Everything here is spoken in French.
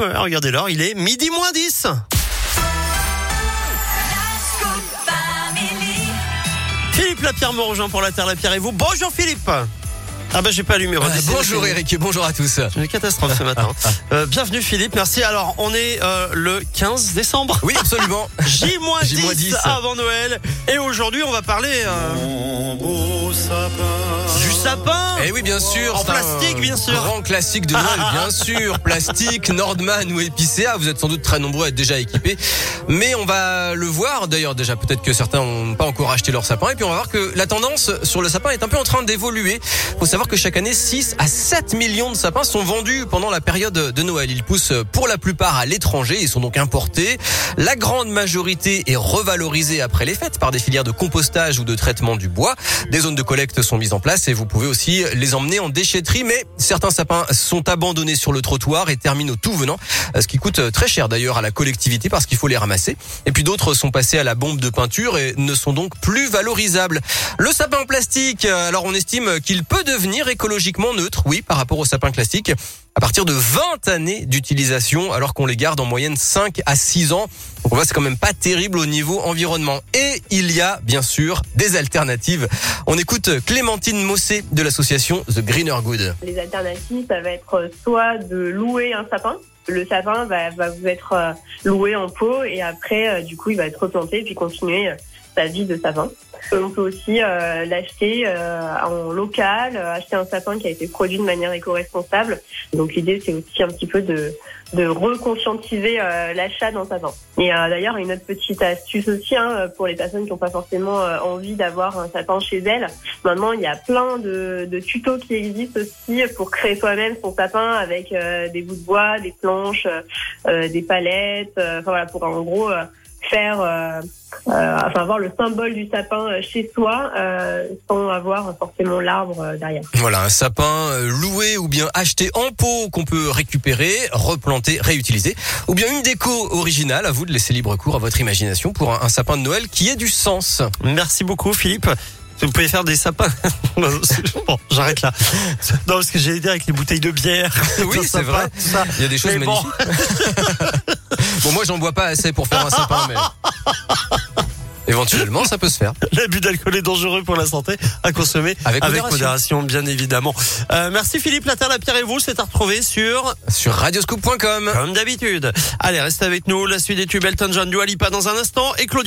Regardez l'heure, il est midi moins 10. Philippe Lapierre me rejoint pour la Terre Lapierre et vous. Bonjour Philippe ah bah j'ai pas allumé. Ah, bonjour Eric bonjour à tous. J'ai une catastrophe ce matin. Euh, bienvenue Philippe, merci. Alors on est euh, le 15 décembre. Oui absolument. J-10 10 avant Noël. Et aujourd'hui on va parler... Euh, du sapin Eh oui bien sûr. En plastique bien sûr. Grand classique de Noël bien sûr. Plastique, Nordman ou Epicéa. Vous êtes sans doute très nombreux à être déjà équipés. Mais on va le voir. D'ailleurs déjà peut-être que certains n'ont pas encore acheté leur sapin. Et puis on va voir que la tendance sur le sapin est un peu en train d'évoluer. Faut savoir que chaque année 6 à 7 millions de sapins sont vendus pendant la période de Noël. Ils poussent pour la plupart à l'étranger. Ils sont donc importés. La grande majorité est revalorisée après les fêtes par des filières de compostage ou de traitement du bois. Des zones de collecte sont mises en place et vous pouvez aussi les emmener en déchetterie. Mais certains sapins sont abandonnés sur le trottoir et terminent au tout venant, ce qui coûte très cher d'ailleurs à la collectivité parce qu'il faut les ramasser. Et puis d'autres sont passés à la bombe de peinture et ne sont donc plus valorisables. Le sapin en plastique, alors on estime qu'il peut devenir écologiquement neutre, oui, par rapport au sapin classique à partir de 20 années d'utilisation alors qu'on les garde en moyenne 5 à 6 ans. Donc on voit c'est quand même pas terrible au niveau environnement. Et il y a bien sûr des alternatives. On écoute Clémentine Mossé de l'association The Greener Good. Les alternatives, ça va être soit de louer un sapin le sapin va, vous être euh, loué en pot et après, euh, du coup, il va être replanté puis continuer euh, sa vie de sapin. On peut aussi euh, l'acheter euh, en local, euh, acheter un sapin qui a été produit de manière éco-responsable. Donc l'idée c'est aussi un petit peu de, de reconscientiser l'achat d'un sapin. Et d'ailleurs une autre petite astuce aussi hein, pour les personnes qui n'ont pas forcément envie d'avoir un sapin chez elles. Maintenant il y a plein de, de tutos qui existent aussi pour créer soi-même son sapin avec des bouts de bois, des planches, des palettes. Enfin voilà pour en gros faire, euh, euh, enfin avoir le symbole du sapin euh, chez soi sans avoir forcément l'arbre derrière. Voilà, un sapin loué ou bien acheté en pot qu'on peut récupérer, replanter, réutiliser, ou bien une déco originale. À vous de laisser libre cours à votre imagination pour un, sapin de Noël qui ait du sens. Merci beaucoup, Philippe. Vous pouvez faire des sapins. bon, j'arrête là. Non, parce que j'ai dire avec les bouteilles de bière. Oui, c'est vrai. Il y a des choses magnifiques. Bon, moi, j'en bois pas assez pour faire un sapin, mais. Éventuellement, ça peut se faire. L'abus d'alcool est dangereux pour la santé, à consommer avec, modération. bien évidemment. Euh, merci Philippe La Terre, la Pierre et vous, c'est à retrouver sur sur radioscoop.com comme d'habitude. Allez, restez avec nous. La suite des tubes Elton John, Alipa dans un instant et Claudio.